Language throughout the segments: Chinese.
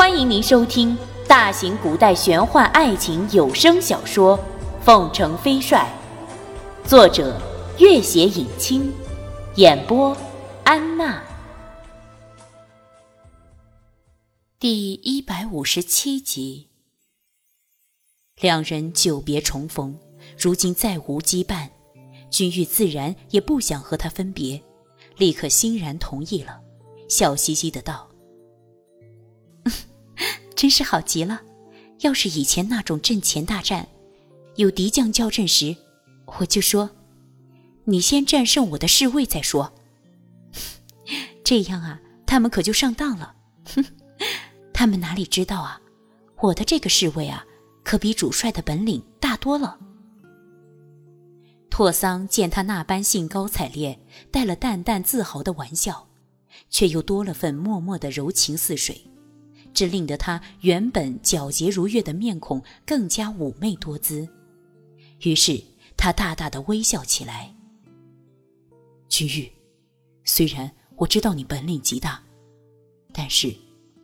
欢迎您收听大型古代玄幻爱情有声小说《凤城飞帅》，作者：月写影清，演播：安娜。第一百五十七集，两人久别重逢，如今再无羁绊，君玉自然也不想和他分别，立刻欣然同意了，笑嘻嘻的道。真是好极了！要是以前那种阵前大战，有敌将交阵时，我就说：“你先战胜我的侍卫再说。”这样啊，他们可就上当了。哼，他们哪里知道啊，我的这个侍卫啊，可比主帅的本领大多了。拓桑见他那般兴高采烈，带了淡淡自豪的玩笑，却又多了份默默的柔情似水。这令得他原本皎洁如月的面孔更加妩媚多姿，于是他大大的微笑起来。君玉，虽然我知道你本领极大，但是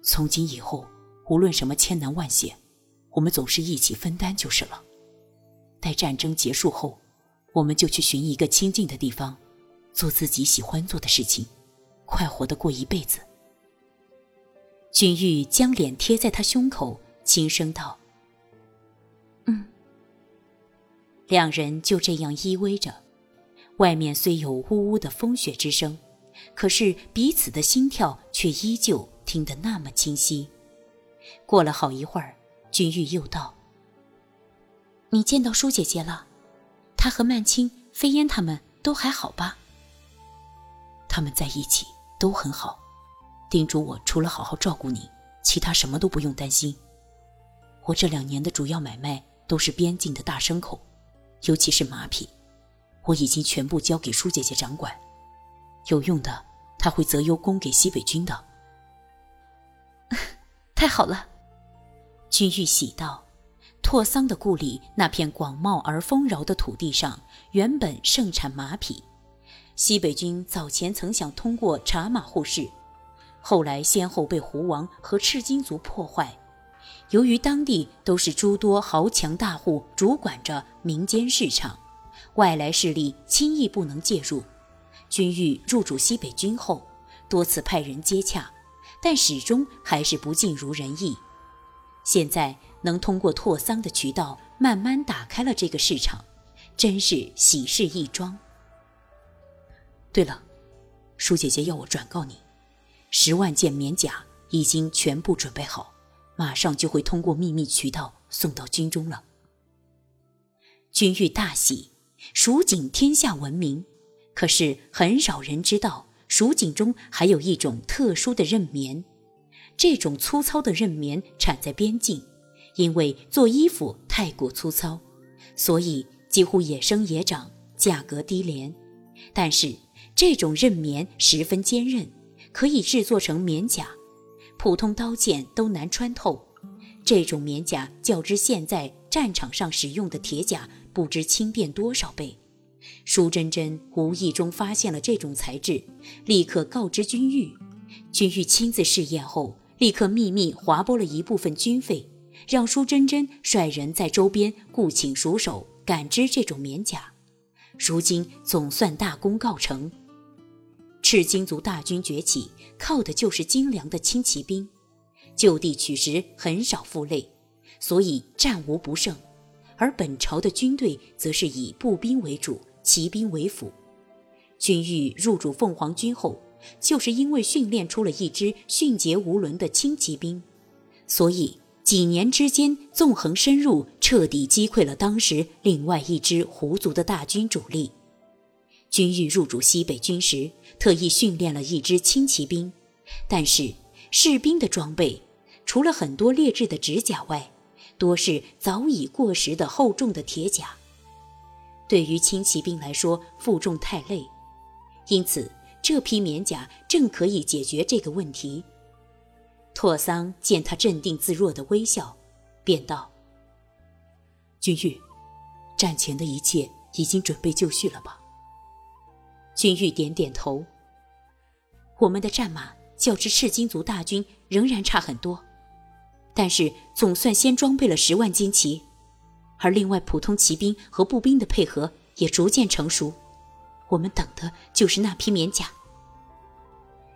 从今以后，无论什么千难万险，我们总是一起分担就是了。待战争结束后，我们就去寻一个清静的地方，做自己喜欢做的事情，快活的过一辈子。君玉将脸贴在他胸口，轻声道：“嗯。”两人就这样依偎着。外面虽有呜呜的风雪之声，可是彼此的心跳却依旧听得那么清晰。过了好一会儿，君玉又道：“你见到舒姐姐了？她和曼青、飞烟他们都还好吧？”他们在一起都很好。叮嘱我，除了好好照顾你，其他什么都不用担心。我这两年的主要买卖都是边境的大牲口，尤其是马匹，我已经全部交给舒姐姐掌管。有用的，她会择优供给西北军的。太好了，君玉喜道：“拓桑的故里那片广袤而丰饶的土地上，原本盛产马匹，西北军早前曾想通过查马护市。”后来先后被胡王和赤金族破坏，由于当地都是诸多豪强大户主管着民间市场，外来势力轻易不能介入。君玉入主西北军后，多次派人接洽，但始终还是不尽如人意。现在能通过拓桑的渠道慢慢打开了这个市场，真是喜事一桩。对了，舒姐姐要我转告你。十万件棉甲已经全部准备好，马上就会通过秘密渠道送到军中了。君玉大喜，蜀锦天下闻名，可是很少人知道，蜀锦中还有一种特殊的韧棉。这种粗糙的韧棉产在边境，因为做衣服太过粗糙，所以几乎野生野长，价格低廉。但是这种韧棉十分坚韧。可以制作成棉甲，普通刀剑都难穿透。这种棉甲较之现在战场上使用的铁甲，不知轻便多少倍。舒珍珍无意中发现了这种材质，立刻告知君玉。君玉亲自试验后，立刻秘密划拨了一部分军费，让舒珍珍率人在周边雇请熟手赶织这种棉甲。如今总算大功告成。赤金族大军崛起，靠的就是精良的轻骑兵，就地取食很少负累，所以战无不胜。而本朝的军队则是以步兵为主，骑兵为辅。君玉入主凤凰军后，就是因为训练出了一支迅捷无伦的轻骑兵，所以几年之间纵横深入，彻底击溃了当时另外一支胡族的大军主力。军玉入主西北军时，特意训练了一支轻骑兵，但是士兵的装备除了很多劣质的指甲外，多是早已过时的厚重的铁甲。对于轻骑兵来说，负重太累，因此这批棉甲正可以解决这个问题。拓桑见他镇定自若的微笑，便道：“君玉，战前的一切已经准备就绪了吧？”君玉点点头。我们的战马较之赤金族大军仍然差很多，但是总算先装备了十万金骑，而另外普通骑兵和步兵的配合也逐渐成熟。我们等的就是那批棉甲。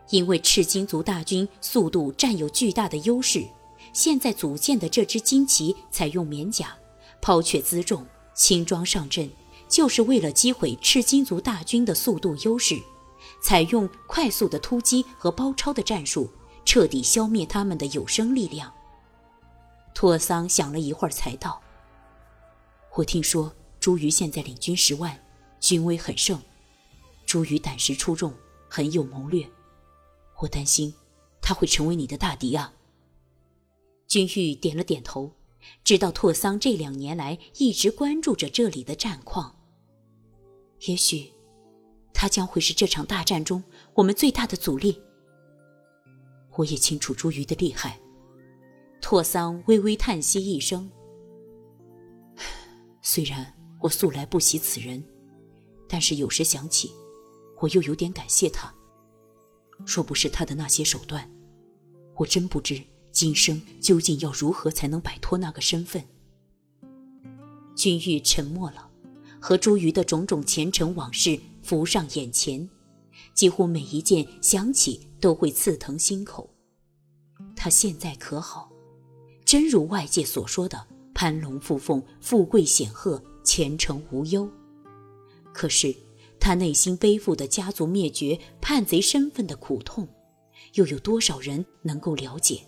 因为赤金族大军速度占有巨大的优势，现在组建的这支金骑采用棉甲，抛却辎重，轻装上阵，就是为了击毁赤金族大军的速度优势，采用快速的突击和包抄的战术，彻底消灭他们的有生力量。托桑想了一会儿，才道：“我听说朱瑜现在领军十万，军威很盛。朱瑜胆识出众，很有谋略。”我担心，他会成为你的大敌啊。君玉点了点头，知道拓桑这两年来一直关注着这里的战况。也许，他将会是这场大战中我们最大的阻力。我也清楚朱瑜的厉害。拓桑微微叹息一声，虽然我素来不喜此人，但是有时想起，我又有点感谢他。若不是他的那些手段，我真不知今生究竟要如何才能摆脱那个身份。君玉沉默了，和朱瑜的种种前尘往事浮上眼前，几乎每一件想起都会刺疼心口。他现在可好？真如外界所说的攀龙附凤、富贵显赫、前程无忧？可是。他内心背负的家族灭绝、叛贼身份的苦痛，又有多少人能够了解？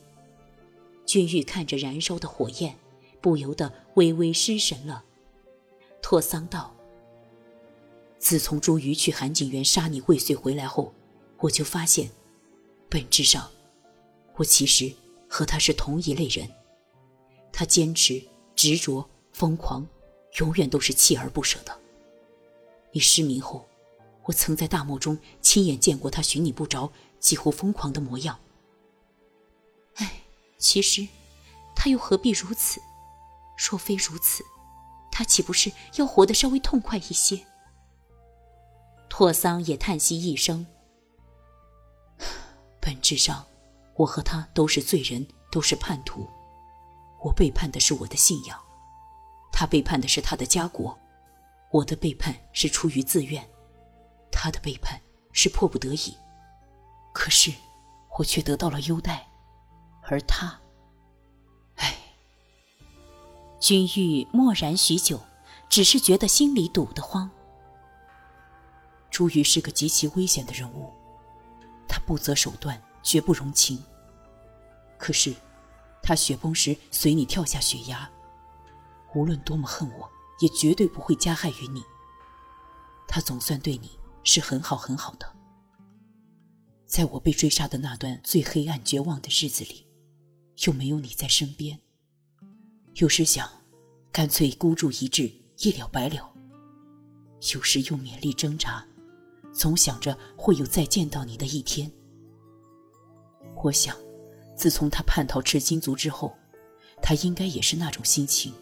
君玉看着燃烧的火焰，不由得微微失神了。拓桑道：“自从朱瑜去韩景园杀你未遂回来后，我就发现，本质上，我其实和他是同一类人。他坚持、执着、疯狂，永远都是锲而不舍的。”你失明后，我曾在大漠中亲眼见过他寻你不着、几乎疯狂的模样。唉，其实，他又何必如此？若非如此，他岂不是要活得稍微痛快一些？拓桑也叹息一声。本质上，我和他都是罪人，都是叛徒。我背叛的是我的信仰，他背叛的是他的家国。我的背叛是出于自愿，他的背叛是迫不得已。可是，我却得到了优待，而他……君玉默然许久，只是觉得心里堵得慌。朱瑜是个极其危险的人物，他不择手段，绝不容情。可是，他雪崩时随你跳下悬崖，无论多么恨我。也绝对不会加害于你。他总算对你是很好很好的。在我被追杀的那段最黑暗绝望的日子里，又没有你在身边，有时想，干脆孤注一掷，一了百了；有时又勉力挣扎，总想着会有再见到你的一天。我想，自从他叛逃赤金族之后，他应该也是那种心情。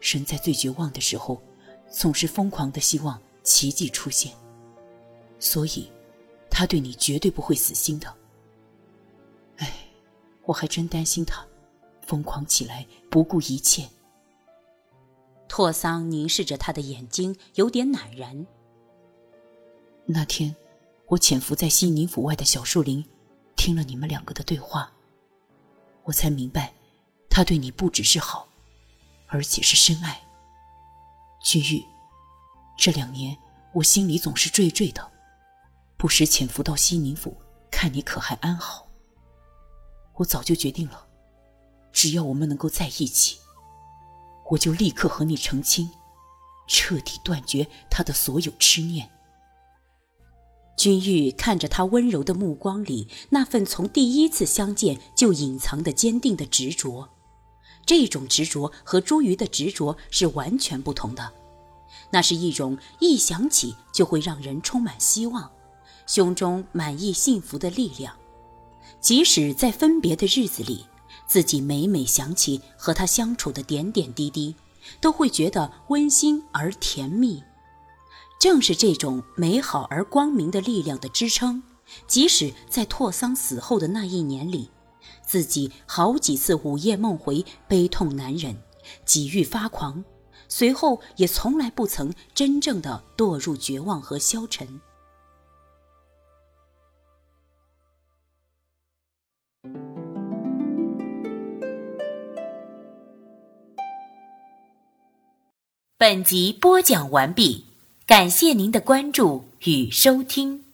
人在最绝望的时候，总是疯狂的希望奇迹出现。所以，他对你绝对不会死心的。哎，我还真担心他疯狂起来，不顾一切。拓桑凝视着他的眼睛，有点赧然。那天，我潜伏在西宁府外的小树林，听了你们两个的对话，我才明白，他对你不只是好。而且是深爱。君玉，这两年我心里总是惴惴的，不时潜伏到西宁府，看你可还安好。我早就决定了，只要我们能够在一起，我就立刻和你成亲，彻底断绝他的所有痴念。君玉看着他温柔的目光里那份从第一次相见就隐藏的坚定的执着。这种执着和朱瑜的执着是完全不同的，那是一种一想起就会让人充满希望，胸中满意幸福的力量。即使在分别的日子里，自己每每想起和他相处的点点滴滴都会觉得温馨而甜蜜。正是这种美好而光明的力量的支撑即使在拓桑死后的那一年里自己好几次午夜梦回悲痛难忍几欲发狂随后也从来不曾真正的堕入绝望和消沉。本集播讲完毕感谢您的关注与收听。